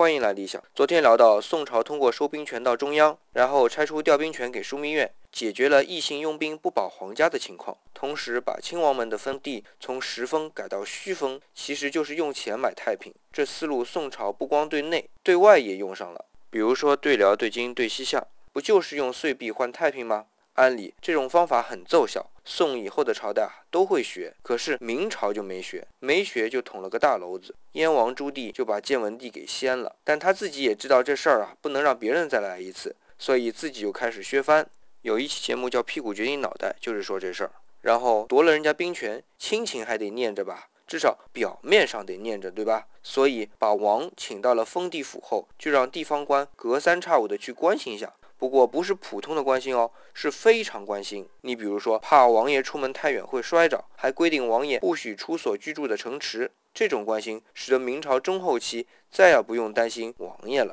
欢迎来理想。昨天聊到宋朝通过收兵权到中央，然后拆出调兵权给枢密院，解决了异姓拥兵不保皇家的情况，同时把亲王们的封地从实封改到虚封，其实就是用钱买太平。这思路宋朝不光对内，对外也用上了。比如说对辽、对金、对西夏，不就是用岁币换太平吗？按理这种方法很奏效，宋以后的朝代啊都会学。可是明朝就没学，没学就捅了个大娄子。燕王朱棣就把建文帝给掀了，但他自己也知道这事儿啊不能让别人再来一次，所以自己就开始削藩。有一期节目叫《屁股决定脑袋》，就是说这事儿。然后夺了人家兵权，亲情还得念着吧，至少表面上得念着，对吧？所以把王请到了封地府后，就让地方官隔三差五的去关心一下。不过不是普通的关心哦，是非常关心。你比如说，怕王爷出门太远会摔着，还规定王爷不许出所居住的城池。这种关心，使得明朝中后期再也不用担心王爷了。